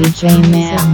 DJ Man